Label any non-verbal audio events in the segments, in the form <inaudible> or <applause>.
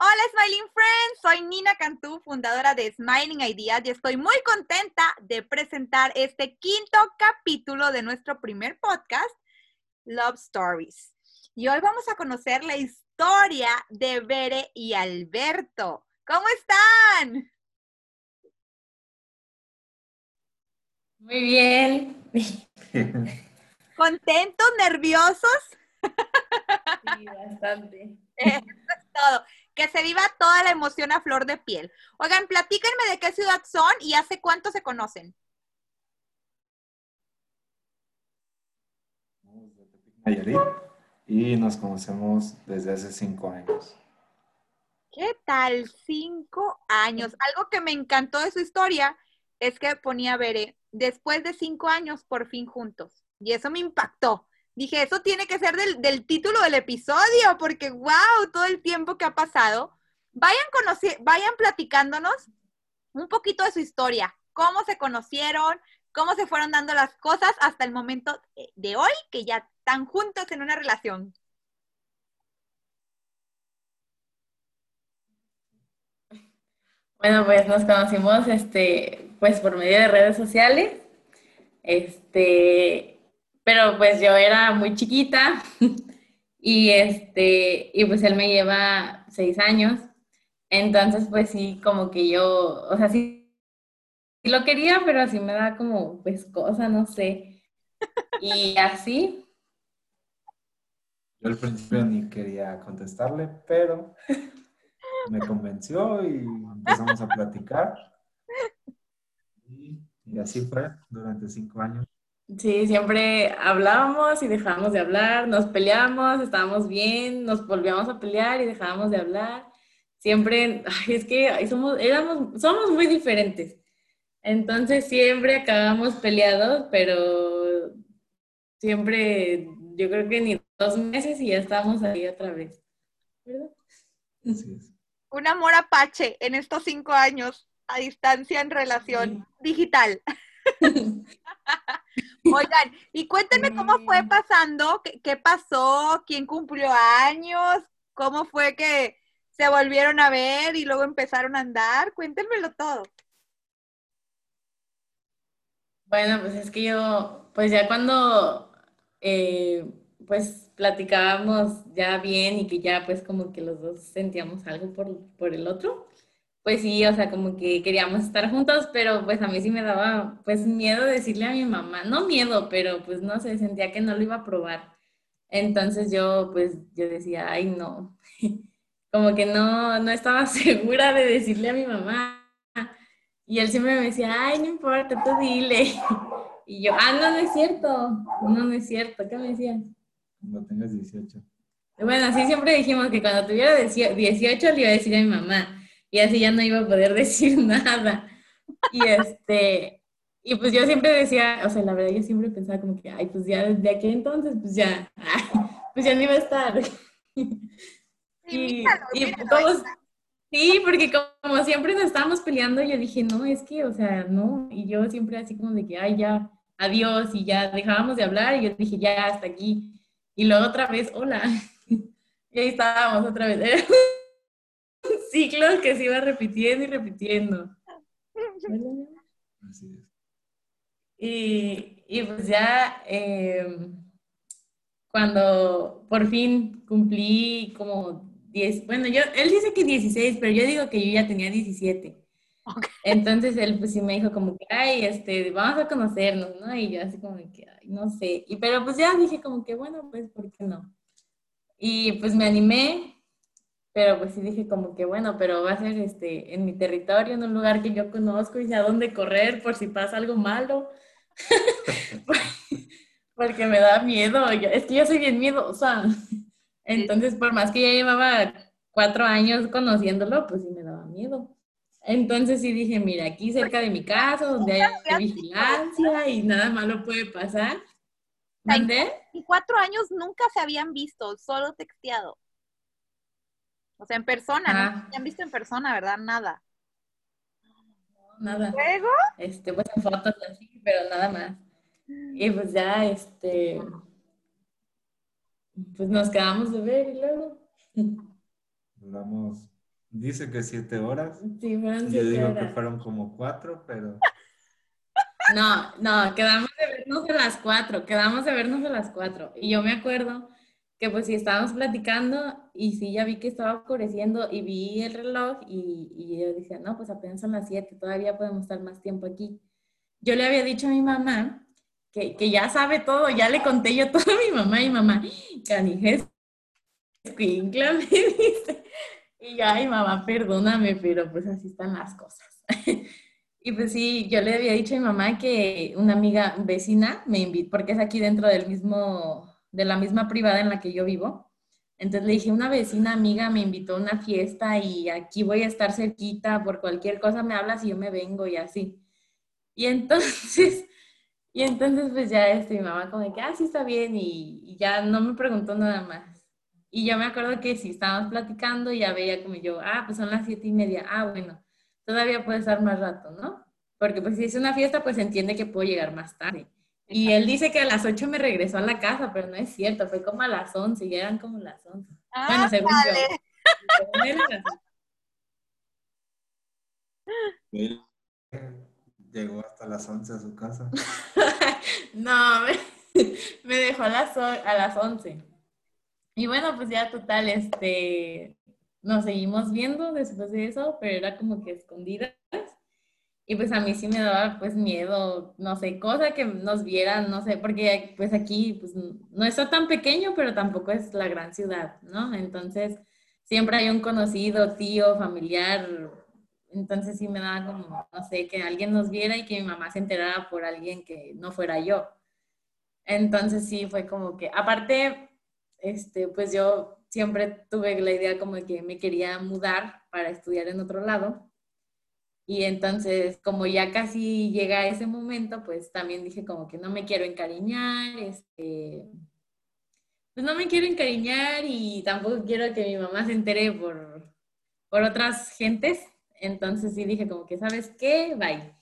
Hola Smiling Friends, soy Nina Cantú, fundadora de Smiling Ideas y estoy muy contenta de presentar este quinto capítulo de nuestro primer podcast, Love Stories. Y hoy vamos a conocer la historia de Bere y Alberto. ¿Cómo están? Muy bien. <laughs> ¿Contentos? ¿Nerviosos? Sí, bastante. <laughs> Eso es todo. Que se viva toda la emoción a flor de piel. Oigan, platíquenme de qué ciudad son y hace cuánto se conocen. Nayarit, y nos conocemos desde hace cinco años. ¿Qué tal? Cinco años. Algo que me encantó de su historia es que ponía Bere, después de cinco años, por fin juntos. Y eso me impactó. Dije, eso tiene que ser del, del título del episodio, porque wow, todo el tiempo que ha pasado. Vayan, vayan platicándonos un poquito de su historia, cómo se conocieron, cómo se fueron dando las cosas hasta el momento de hoy, que ya están juntos en una relación. Bueno, pues nos conocimos este, pues por medio de redes sociales. Este, pero pues yo era muy chiquita <laughs> y este, y pues él me lleva seis años. Entonces, pues sí, como que yo, o sea, sí, sí lo quería, pero así me da como, pues, cosa, no sé. <laughs> Y así, Yo al principio ni quería contestarle, pero <laughs> me convenció y empezamos a platicar. Y, y así fue durante cinco años. Sí, siempre hablábamos y dejábamos de hablar, nos peleábamos, estábamos bien, nos volvíamos a pelear y dejábamos de hablar. Siempre, ay, es que somos, éramos, somos muy diferentes. Entonces siempre acabamos peleados, pero siempre, yo creo que ni dos meses y ya estamos ahí otra vez. ¿Verdad? Así es. Un amor apache en estos cinco años a distancia en relación digital. <laughs> Oigan, y cuéntenme cómo fue pasando, qué, qué pasó, quién cumplió años, cómo fue que se volvieron a ver y luego empezaron a andar. Cuéntenmelo todo. Bueno, pues es que yo, pues ya cuando, eh, pues platicábamos ya bien y que ya pues como que los dos sentíamos algo por, por el otro, pues sí, o sea, como que queríamos estar juntos, pero pues a mí sí me daba pues miedo decirle a mi mamá, no miedo, pero pues no sé, sentía que no lo iba a probar. Entonces yo pues yo decía, ay no, <laughs> como que no, no estaba <laughs> segura de decirle a mi mamá. Y él siempre me decía, ay, no importa, tú dile. <laughs> Y yo, ah, no, no es cierto, no, no es cierto, ¿qué me decías? Cuando tengas 18. Bueno, así siempre dijimos que cuando tuviera 18 le iba a decir a mi mamá y así ya no iba a poder <laughs> decir nada. Y este, y pues yo siempre decía, o sea, la verdad yo siempre pensaba como que, ay, pues ya desde aquel entonces, pues ya, <laughs> pues ya no iba a estar. Sí, Y, míralo, y míralo, como- ahí está. sí, porque como siempre nos estábamos peleando, yo dije, no, es que, o sea, no, y yo siempre así como de que, ay, ya, adiós, y ya dejábamos de hablar, y yo dije, ya, hasta aquí. Y luego otra vez, hola. <laughs> Y ahí estábamos otra vez. Era un ciclo que se iba repitiendo y repitiendo. <laughs> Así es. Y, y pues ya eh, cuando por fin cumplí como 10, bueno, yo, él dice que 16, pero yo digo que yo ya tenía 17. Ok. Entonces él pues sí me dijo como que, ay, este, vamos a conocernos, ¿no? Y yo así como que, ay, no sé. Y pero pues ya dije como que, bueno, pues, ¿por qué no? Y pues me animé, pero pues sí dije como que, bueno, pero va a ser este, en mi territorio, en un lugar que yo conozco y sé a dónde correr por si pasa algo malo. <laughs> Porque me da miedo. es que yo soy bien miedosa. <laughs> Entonces, por más que ya llevaba cuatro años conociéndolo, pues sí me daba miedo. Entonces sí dije, mira, aquí cerca de mi casa, donde hay vigilancia y nada malo puede pasar. ¿Mandé? Y cuatro años nunca se habían visto, solo texteado. O sea, en persona, ¿no? Ah. Se han visto en persona, ¿verdad? Nada. Nada. Luego, Este, pues en fotos así, pero nada más. Y pues ya, este, pues nos quedamos de ver y luego. Duramos Dice que siete horas. Sí, fueron Yo digo horas. que fueron como cuatro, pero No, no, quedamos de vernos a las cuatro, quedamos de vernos a las cuatro. Y yo me acuerdo que pues sí estábamos platicando y sí ya vi que estaba oscureciendo y vi el reloj y, y yo decía, no, pues apenas son las siete, todavía podemos estar más tiempo aquí. Yo le había dicho a mi mamá que, que ya sabe todo, ya le conté yo <laughs> todo a mi mamá y mamá, canijes, escuincla", <laughs> me. Y yo, ay mamá, perdóname, pero pues así están las cosas. <laughs> Y pues sí, yo le había dicho a mi mamá que una amiga vecina me invitó, porque es aquí dentro del mismo, de la misma privada en la que yo vivo. Entonces le dije, una vecina amiga me invitó a una fiesta y aquí voy a estar cerquita, por cualquier cosa me hablas y yo me vengo y así. Y entonces, <laughs> y entonces pues ya este, mi mamá como que, ah, sí está bien y, ya no me preguntó nada más. Y yo me acuerdo que sí, estábamos platicando y ya veía como yo, ah, pues son las siete y media, ah, bueno todavía puede estar más rato, ¿no? Porque pues si es una fiesta, pues entiende que puedo llegar más tarde. Y él dice que a las 8 me regresó a la casa, pero no es cierto, fue como a las 11, ya eran como las 11. Bueno, según yo. Ándale. Según él, a las 11. él llegó hasta las 11 a su casa. <laughs> No, me, me dejó a las, a las 11. Y bueno, pues ya total, este, nos seguimos viendo después de eso, pero era como que escondidas. Y pues a mí sí me daba pues miedo, no sé, cosa que nos vieran, no sé, porque pues aquí pues no está tan pequeño, pero tampoco es la gran ciudad, ¿no? Entonces siempre hay un conocido, tío, familiar, entonces sí me daba como, no sé, que alguien nos viera y que mi mamá se enterara por alguien que no fuera yo. Entonces sí fue como que, aparte, este, pues yo siempre tuve la idea como que me quería mudar para estudiar en otro lado. Y entonces, como ya casi llega ese momento, pues también dije como que no me quiero encariñar, este, pues no me quiero encariñar y tampoco quiero que mi mamá se entere por, por otras gentes. Entonces sí dije como que, ¿sabes qué? Bye.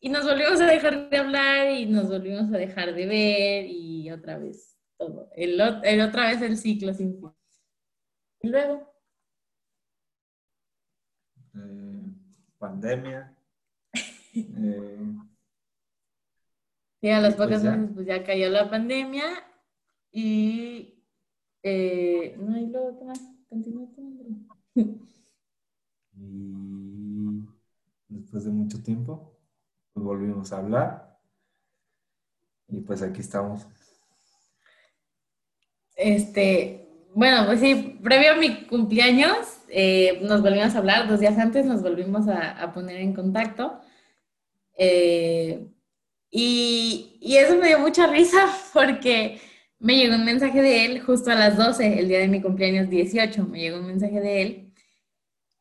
Y nos volvimos a dejar de hablar y nos volvimos a dejar de ver y otra vez todo. El, ot- el otra vez el ciclo sin. Y luego, Eh, pandemia. <laughs> Eh, sí, a los Y pues pocos ya. meses pues ya cayó la pandemia y... eh, no, y luego, ¿qué más? Continúa y después de mucho tiempo, pues volvimos a hablar. Y pues aquí estamos. Este, bueno, pues sí, previo a mi cumpleaños eh, nos volvimos a hablar, dos días antes nos volvimos a, a poner en contacto. Eh, y, y eso me dio mucha risa <laughs> porque me llegó un mensaje de él justo a las 12, el día de mi cumpleaños 18, me llegó un mensaje de él.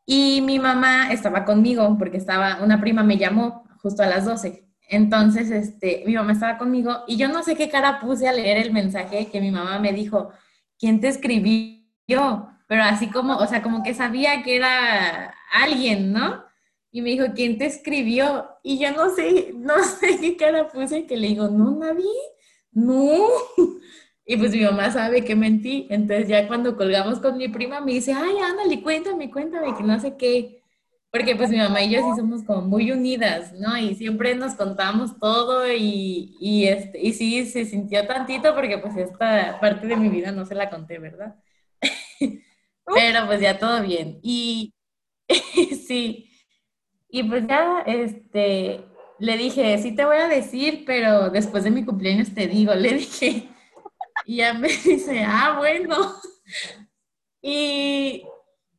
Y mi mamá estaba conmigo porque estaba, una prima me llamó justo a las 12. Entonces, este, mi mamá estaba conmigo y yo no sé qué cara puse a leer el mensaje que mi mamá me dijo, ¿quién te escribió? Pero así como, o sea, como que sabía que era alguien, ¿no? Y me dijo, ¿quién te escribió? Y yo no sé, no <laughs> sé qué cara puse que le digo, no, nadie, no. <laughs> Y pues mi mamá sabe que mentí. Entonces ya cuando colgamos con mi prima me dice, ay, ándale, cuéntame, cuéntame, que no sé qué. Porque pues mi mamá y yo sí somos como muy unidas, ¿no? Y siempre nos contamos todo y, y, este, y sí se sintió tantito porque pues esta parte de mi vida no se la conté, ¿verdad? <laughs> Pero pues ya todo bien. Y <laughs> sí, y pues ya, este, le dije, sí te voy a decir, pero después de mi cumpleaños te digo, le <laughs> dije. Y ya me <laughs> dice, ah, bueno. Y,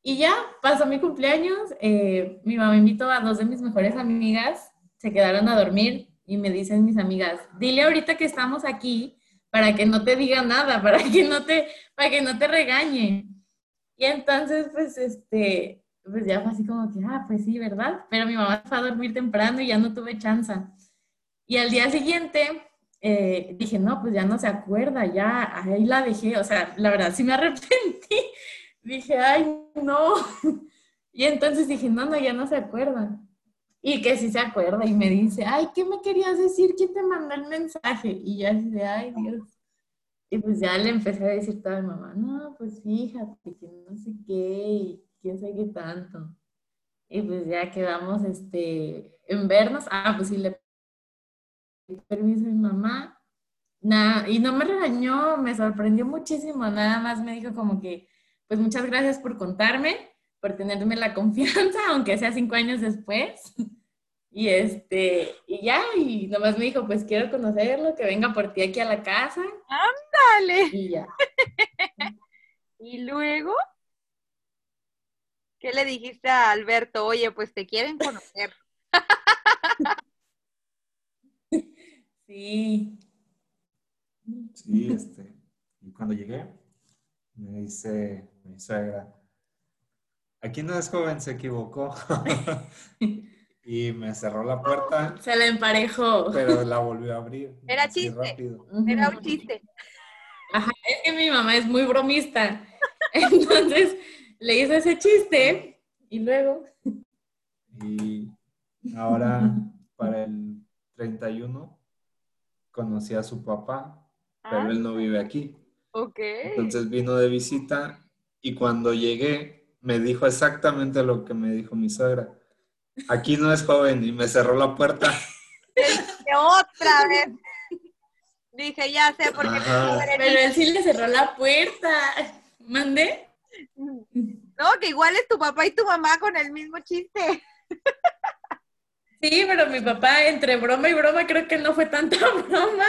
y ya, pasó mi cumpleaños, eh, mi mamá invitó a dos de mis mejores amigas, se quedaron a dormir y me dicen mis amigas, dile ahorita que estamos aquí para que no te diga nada, para que no te, para que no te regañe. Y entonces, pues, este, pues ya fue así como que, ah, pues sí, ¿verdad? Pero mi mamá fue a dormir temprano y ya no tuve chance. Y al día siguiente eh, dije, no, pues ya no se acuerda, ya ahí la dejé, o sea, la verdad sí me <laughs> arrepentí. Dije, ay, no. <laughs> Y entonces dije, no, no, ya no se acuerda. Y que sí se acuerda y me dice, ay, ¿qué me querías decir? ¿Quién te mandó el mensaje? Y ya así de, ay, Dios. Y pues ya le empecé a decir a mi mamá, no, pues fíjate, que no sé qué, y quién sabe qué tanto. Y pues ya quedamos este, en vernos. Ah, pues sí, le permiso a mi mamá. Nada, y no me regañó, me sorprendió muchísimo. Nada más me dijo como que, pues muchas gracias por contarme, por tenerme la <laughs> confianza, aunque sea cinco años después. Y este, y ya, y nomás me dijo, pues quiero conocerlo, que venga por ti aquí a la casa. ¡Ándale! Y ya. <laughs> Y luego, ¿qué le dijiste a Alberto? Oye, pues te quieren conocer. <laughs> Sí. Sí, este. Y cuando llegué, me dice mi suegra, aquí no es joven, se equivocó. <laughs> y me cerró la puerta, Se la emparejó. pero la volvió a abrir. <laughs> Era chiste. rápido. Era un chiste. Ajá, es que mi mamá es muy bromista. <laughs> Entonces le hizo ese chiste y luego. Y ahora, para el 31, conocí a su papá, pero Ah, él no vive aquí. ok. Entonces vino de visita y cuando llegué me dijo exactamente lo que me dijo mi suegra. Aquí no es joven y me cerró la puerta. Otra vez. Dije, ya sé por qué. Pero él sí le cerró la puerta. ¿Mandé? No, que igual es tu papá y tu mamá con el mismo chiste. Sí, pero mi papá, entre broma y broma, creo que no fue tanta <laughs> broma,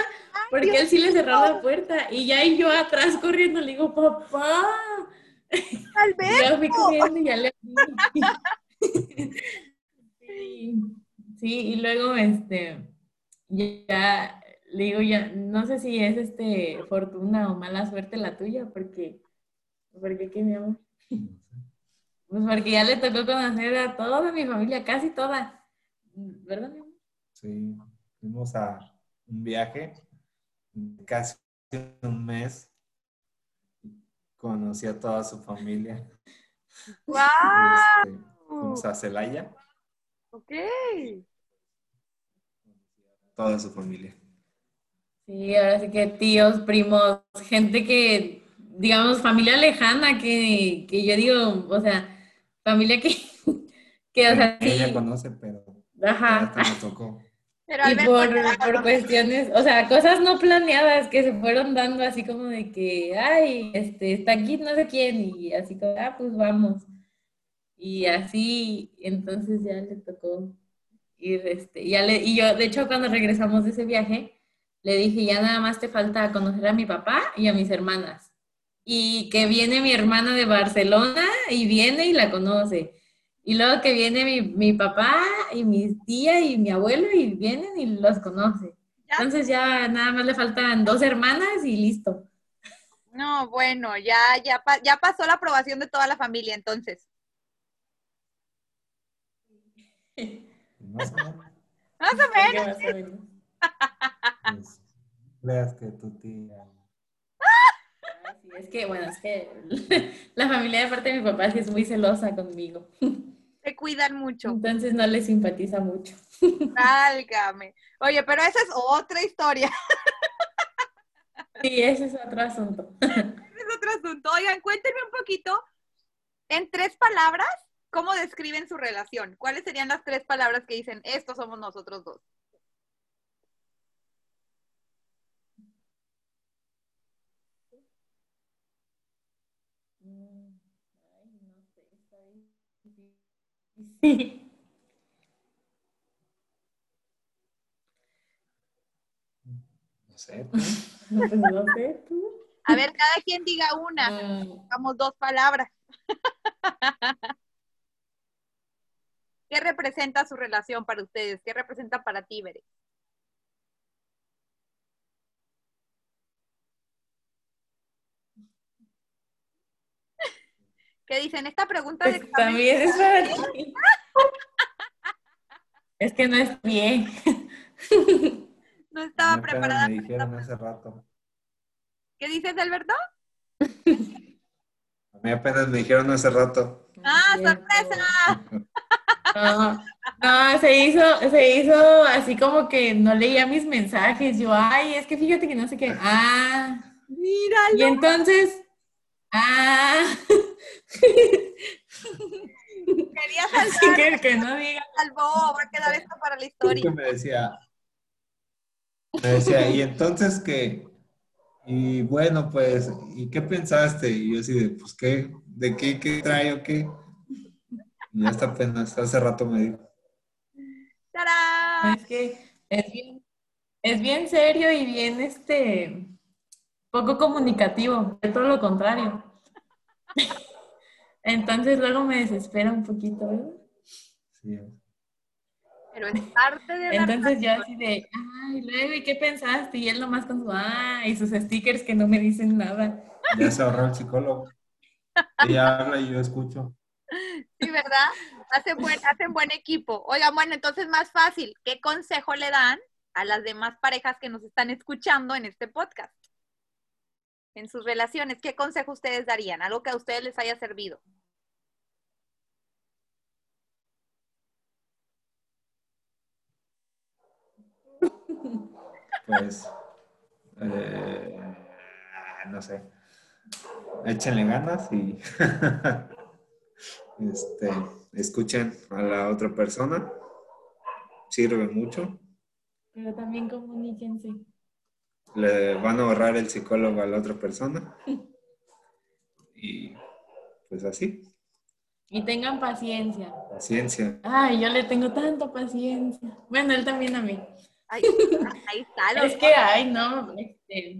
porque él sí le cerró la puerta. Y ya y yo atrás corriendo le digo, papá. Y Alberto. <laughs> ya fui corriendo y ya le abrí. <laughs> Sí, sí, y luego este, ya le digo, ya, no sé si es este fortuna o mala suerte la tuya, porque, porque qué mi amor. <laughs> Pues porque ya le tocó conocer a toda mi familia, casi toda. ¿Verdad, mi amor? Sí, fuimos a un viaje de casi un mes. Conocí a toda su familia. <laughs> ¡Wow! Este, fuimos a Celaya, Ok. toda su familia. Sí, ahora sí que tíos, primos, gente que, digamos, familia lejana, que, que yo digo, o sea, familia que, <laughs> que o sea, sí, Ella conoce, pero ajá. hasta me tocó. Pero Y por, por cuestiones, o sea, cosas no planeadas que se fueron dando así como de que, ay, este, está aquí no sé quién, y así como, ah, pues vamos. Y así, entonces ya le tocó ir, este, ya le, y yo, de hecho, cuando regresamos de ese viaje, le dije, ya nada más te falta conocer a mi papá y a mis hermanas. Y que viene mi hermana de Barcelona y viene y la conoce. Y luego que viene mi, mi papá y mi tía y mi abuelo y vienen y los conoce. Entonces ya nada más le faltan dos hermanas y listo. No, bueno, ya, ya, ya pasó la aprobación de toda la familia, entonces. Más o menos, Más o menos. Más o menos. pues, creas que tu tía. Sí, es que, bueno, es que <laughs> la familia de parte de mi papá sí es muy celosa conmigo. Se cuidan mucho. Entonces no le simpatiza mucho. Válgame. Oye, pero esa es otra historia. Sí, ese es otro asunto. <laughs> es otro asunto. Oigan, cuéntenme un poquito, en tres palabras, ¿cómo describen su relación? ¿Cuáles serían las tres palabras que dicen, estos somos nosotros dos? Sí. No sé, Pues no sé, tú. A ver, cada quien diga una. Mm, Vamos dos palabras. <laughs> ¿Qué representa su relación para ustedes? ¿Qué representa para ti, Bere? <laughs> ¿Qué dicen? Esta pregunta de Pues examen- también es para ti. <laughs> Es que no es bien. <laughs> no estaba preparada. me dijeron hace rato. ¿Qué dices, Alberto? A mí apenas me dijeron hace rato. ¡Ah, sorpresa! No, no, se hizo, se hizo así como que no leía mis mensajes. Yo, ay, es que fíjate que no sé qué. Ah, y Míralo. entonces, ah, Quería <laughs> saltar que, que no diga. Salvó, va a quedar esto para la historia. que me decía, me decía, y entonces que, y bueno, pues, ¿y qué pensaste? Y yo así de, pues, ¿qué? ¿De qué? ¿Qué trae o qué? Y hasta apenas, hace rato me dijo. ¡Tarán! Es que es bien, es bien serio y bien, este, poco comunicativo, de todo lo contrario. <laughs> Entonces luego me desespera un poquito, ¿verdad? Sí. Pero es parte de la Entonces yo así de, ay, luego, ¿y qué pensaste? Y él nomás con su, ah, y sus stickers que no me dicen nada. Ya se ahorró el psicólogo. Ella habla y yo escucho. Sí, ¿verdad? Hacen buen, hacen buen equipo. Oigan, bueno, entonces más fácil. ¿Qué consejo le dan a las demás parejas que nos están escuchando en este podcast? En sus relaciones, ¿qué consejo ustedes darían? Algo que a ustedes les haya servido. Pues, eh, no sé. Échenle ganas y <laughs> este, escuchen a la otra persona. Sirve mucho. Pero también comuníquense. Le van a ahorrar el psicólogo a la otra persona. <laughs> Y pues así, Y tengan paciencia. paciencia. Ay, yo le tengo tanta paciencia. Bueno, él también a mí. Ahí, ahí está, <laughs> los Es que, ay, no, este,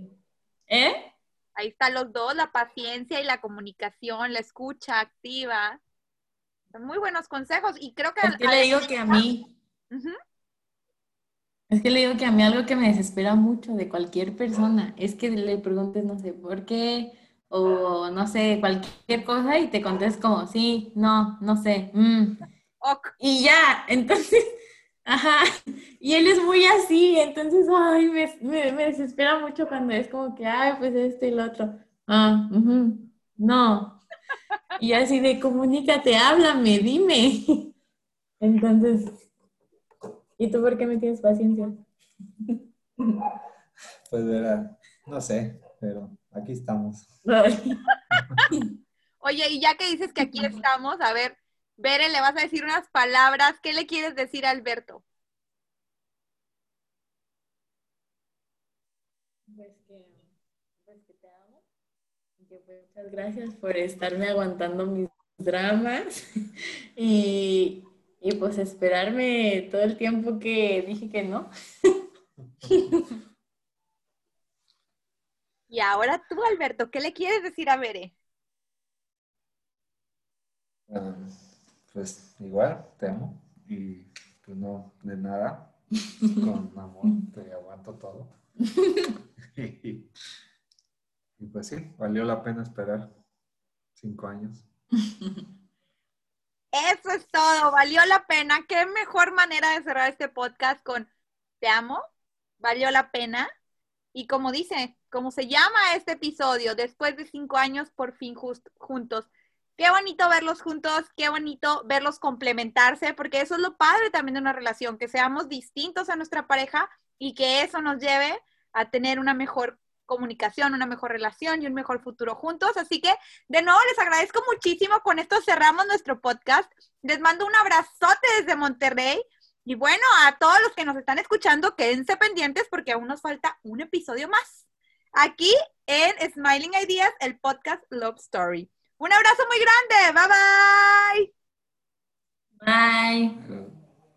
¿eh? Ahí están los dos, la paciencia y la comunicación, la escucha activa. Son muy buenos consejos y creo que... Es que le digo que a mí, es que le digo que a mí algo que me desespera mucho de cualquier persona es que le preguntes, no sé, ¿por qué? O no sé, cualquier cosa y te contestes como, sí, no, no sé, mm. Ok, Y ya, <laughs> entonces, ajá, <laughs> y él es muy así, entonces, ay, me, me, me desespera mucho cuando es como que, ay, pues esto y lo otro. Ah, ujú, no. Y así de, comunícate, háblame, dime. <laughs> Entonces, ¿y tú por qué me tienes paciencia? <laughs> Pues verá, no sé, pero aquí estamos. Oye, y ya que dices que aquí estamos, a ver, Bere, le vas a decir unas palabras. ¿Qué le quieres decir a Alberto? Pues que, pues que te amo. Que pues muchas gracias por estarme aguantando mis dramas <laughs> y, y pues esperarme todo el tiempo que dije que no. <laughs> Y ahora tú, Alberto, ¿qué le quieres decir a Bere? Ah, pues igual, te amo. Y pues no, de nada. <laughs> Con amor, te aguanto todo. y, y pues sí, valió la pena esperar cinco años. Eso es todo, valió la pena. Qué mejor manera de cerrar este podcast con te amo, valió la pena. Y como dice, como se llama este episodio, después de cinco años, por fin just- juntos. Qué bonito verlos juntos, qué bonito verlos complementarse, porque eso es lo padre también de una relación, que seamos distintos a nuestra pareja y que eso nos lleve a tener una mejor comunicación, una mejor relación y un mejor futuro juntos. Así que de nuevo les agradezco muchísimo. Con esto cerramos nuestro podcast. Les mando un abrazote desde Monterrey. Y bueno, a todos los que nos están escuchando, quédense pendientes porque aún nos falta un episodio más. Aquí en Smiling Ideas, el podcast Love Story. Un abrazo muy grande. Bye bye. Bye.